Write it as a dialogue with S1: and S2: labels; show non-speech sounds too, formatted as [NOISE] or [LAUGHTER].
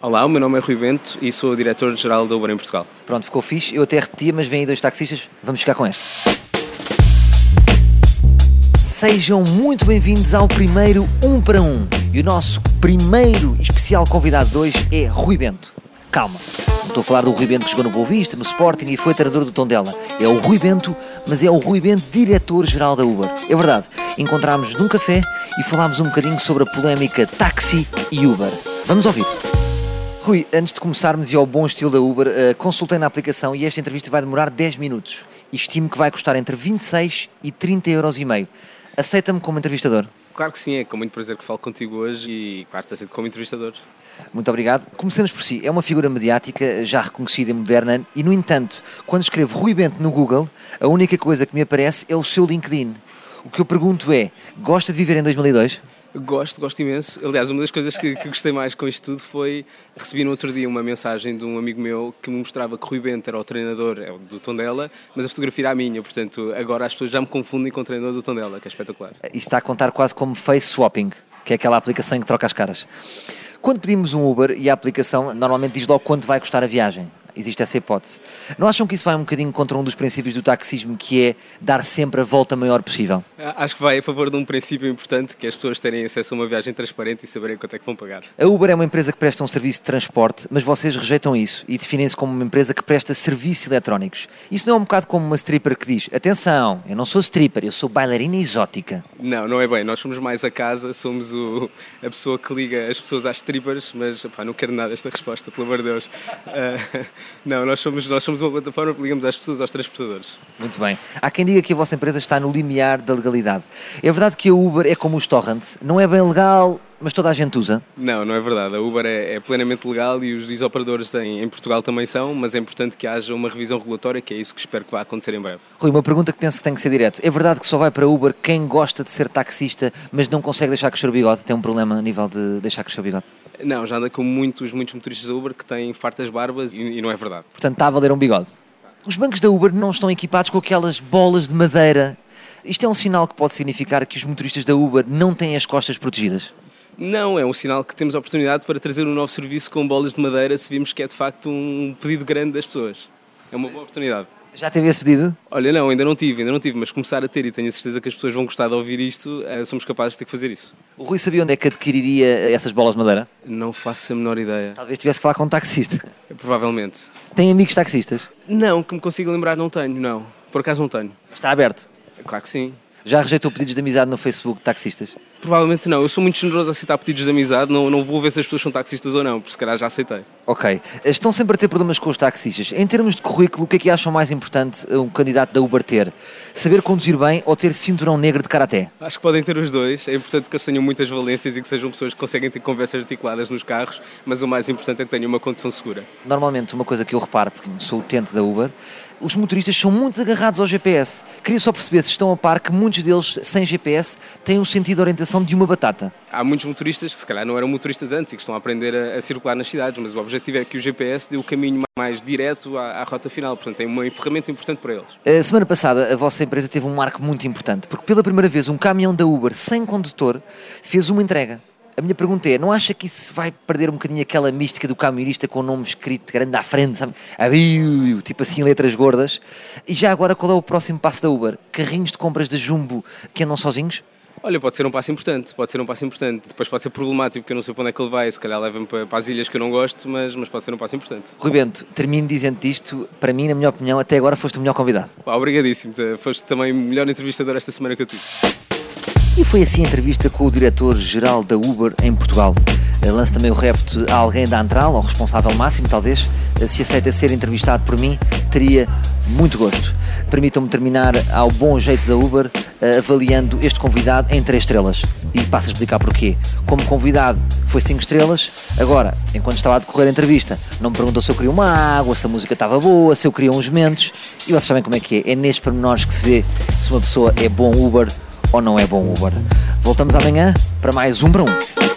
S1: Olá, o meu nome é Rui Bento e sou o diretor-geral da Uber em Portugal.
S2: Pronto, ficou fixe. Eu até repetia, mas vêm aí dois taxistas. Vamos ficar com este. Sejam muito bem-vindos ao primeiro Um para Um. E o nosso primeiro especial convidado de hoje é Rui Bento. Calma, não estou a falar do Rui Bento que jogou no Boa Vista, no Sporting e foi treinador do Tondela. É o Rui Bento, mas é o Rui Bento, diretor-geral da Uber. É verdade, encontrámos num café e falámos um bocadinho sobre a polémica táxi e Uber. Vamos ouvir. Rui, antes de começarmos e ao bom estilo da Uber, uh, consultei na aplicação e esta entrevista vai demorar 10 minutos. Estimo que vai custar entre 26 e 30 euros e meio. Aceita-me como entrevistador?
S1: Claro que sim, é com muito prazer que falo contigo hoje e claro que aceito como entrevistador.
S2: Muito obrigado. Comecemos por si. É uma figura mediática, já reconhecida e moderna, e no entanto, quando escrevo Rui Bento no Google, a única coisa que me aparece é o seu LinkedIn. O que eu pergunto é, gosta de viver em 2002?
S1: Gosto, gosto imenso. Aliás, uma das coisas que, que, gostei mais com isto tudo foi recebi no outro dia uma mensagem de um amigo meu que me mostrava que Rui Bento era o treinador é do Tondela, mas a fotografia era a minha, portanto agora as pessoas já me confundem com o treinador do Tondela, que é espetacular.
S2: Isso está a contar quase como face swapping, que é aquela aplicação em que troca as caras. Quando pedimos um Uber e a aplicação normalmente diz logo quanto vai custar a viagem, existe essa hipótese. Não acham que isso vai um bocadinho contra um dos princípios do taxismo, que é dar sempre a volta maior possível?
S1: Acho que vai a favor de um princípio importante, que é as pessoas terem acesso a uma viagem transparente e saberem quanto é que vão pagar.
S2: A Uber é uma empresa que presta um serviço de transporte, mas vocês rejeitam isso e definem-se como uma empresa que presta serviços eletrónicos. Isso não é um bocado como uma stripper que diz: atenção, eu não sou stripper, eu sou bailarina exótica.
S1: Não, não é bem. Nós somos mais a casa, somos o, a pessoa que liga as pessoas às strippers, mas opá, não quero nada esta resposta, pelo amor de Deus. Uh, [LAUGHS] não, nós somos, nós somos uma plataforma que ligamos às pessoas, aos transportadores.
S2: Muito bem. Há quem diga que a vossa empresa está no limiar da legalidade. É verdade que a Uber é como os torrents, não é bem legal, mas toda a gente usa?
S1: Não, não é verdade. A Uber é, é plenamente legal e os operadores em, em, Portugal também são, mas é importante que haja uma revisão regulatória, que é isso que espero que vá acontecer em breve.
S2: Rui, uma pergunta que penso que tem que ser direto. É verdade que só vai para Uber quem gosta de ser taxista, mas não consegue deixar crescer o bigode? Tem um problema a nível de deixar crescer o bigode?
S1: Não, já anda com muitos, muitos motoristas da Uber que têm fartas barbas e, e não é verdade.
S2: Portanto, está a valer um bigode. Os bancos da Uber não estão equipados com aquelas bolas de madeira. Isto é um sinal que pode significar que os motoristas da Uber não têm as costas protegidas?
S1: Não, é um sinal que temos a oportunidade para trazer um novo serviço com bolas de madeira se vimos que é de facto um pedido grande das pessoas. É uma boa oportunidade.
S2: Já teve esse pedido?
S1: Olha, não, ainda não tive, ainda não tive, mas começar a ter e tenho a certeza que as pessoas vão gostar de ouvir isto, eh, somos capazes de ter que fazer isso.
S2: O Rui sabia onde é que adquiriria essas bolas de madeira?
S1: Não faço a menor ideia.
S2: Talvez tivesse que falar com um taxista.
S1: Provavelmente.
S2: Tem amigos taxistas?
S1: Não, que me consiga lembrar não tenho, não. Por acaso não tenho.
S2: Está aberto?
S1: Claro que sim.
S2: Já rejeitou pedidos de amizade no Facebook de taxistas?
S1: Provavelmente não. Eu sou muito generoso a aceitar pedidos de amizade. Não, não vou ver se as pessoas são taxistas ou não, porque se calhar já aceitei.
S2: Ok. Estão sempre a ter problemas com os taxistas. Em termos de currículo, o que é que acham mais importante um candidato da Uber ter? Saber conduzir bem ou ter cinturão negro de karaté?
S1: Acho que podem ter os dois. É importante que eles tenham muitas valências e que sejam pessoas que conseguem ter conversas articuladas nos carros, mas o mais importante é que tenham uma condução segura.
S2: Normalmente, uma coisa que eu reparo, porque sou utente da Uber, os motoristas são muito agarrados ao GPS. Queria só perceber se estão a par que muitos deles, sem GPS, têm um sentido de orientação de uma batata.
S1: Há muitos motoristas que se calhar não eram motoristas antes e que estão a aprender a, a circular nas cidades, mas o objetivo é que o GPS dê o caminho mais direto à, à, rota final, portanto é uma ferramenta importante para eles.
S2: A semana passada a vossa empresa teve um marco muito importante, porque pela primeira vez um caminhão da Uber sem condutor fez uma entrega. A minha pergunta é, não acha que isso vai perder um bocadinho aquela mística do camionista com o nome escrito grande à frente, sabe? Tipo assim, letras gordas. E já agora, qual é o próximo passo da Uber? Carrinhos de compras da Jumbo que andam sozinhos?
S1: Olha, pode ser um passo importante, pode ser um passo importante. Depois pode ser problemático, porque eu não sei para onde é que ele vai, se calhar leva-me para, para, as ilhas que eu não gosto, mas, mas pode ser um passo importante.
S2: Rui Bento, termino dizendo isto, para mim, na minha opinião, até agora foste o melhor convidado.
S1: Pá, obrigadíssimo, foste também o melhor entrevistador esta semana que eu tive.
S2: E foi assim a entrevista com o diretor-geral da Uber em Portugal. Lance também o repto a alguém da Antral, ao responsável máximo, talvez. Se aceita ser entrevistado por mim, teria muito gosto. Permitam-me terminar ao bom jeito da Uber, avaliando este convidado em 3 estrelas. E passo a explicar porquê. Como convidado foi 5 estrelas, agora, enquanto estava a decorrer a entrevista, não me perguntou se eu queria uma água, se a música estava boa, se eu queria uns mentos. E vocês sabem como é que é. É nestes pormenores que se vê se uma pessoa é bom Uber ou não é bom Uber. Voltamos amanhã para mais um para um.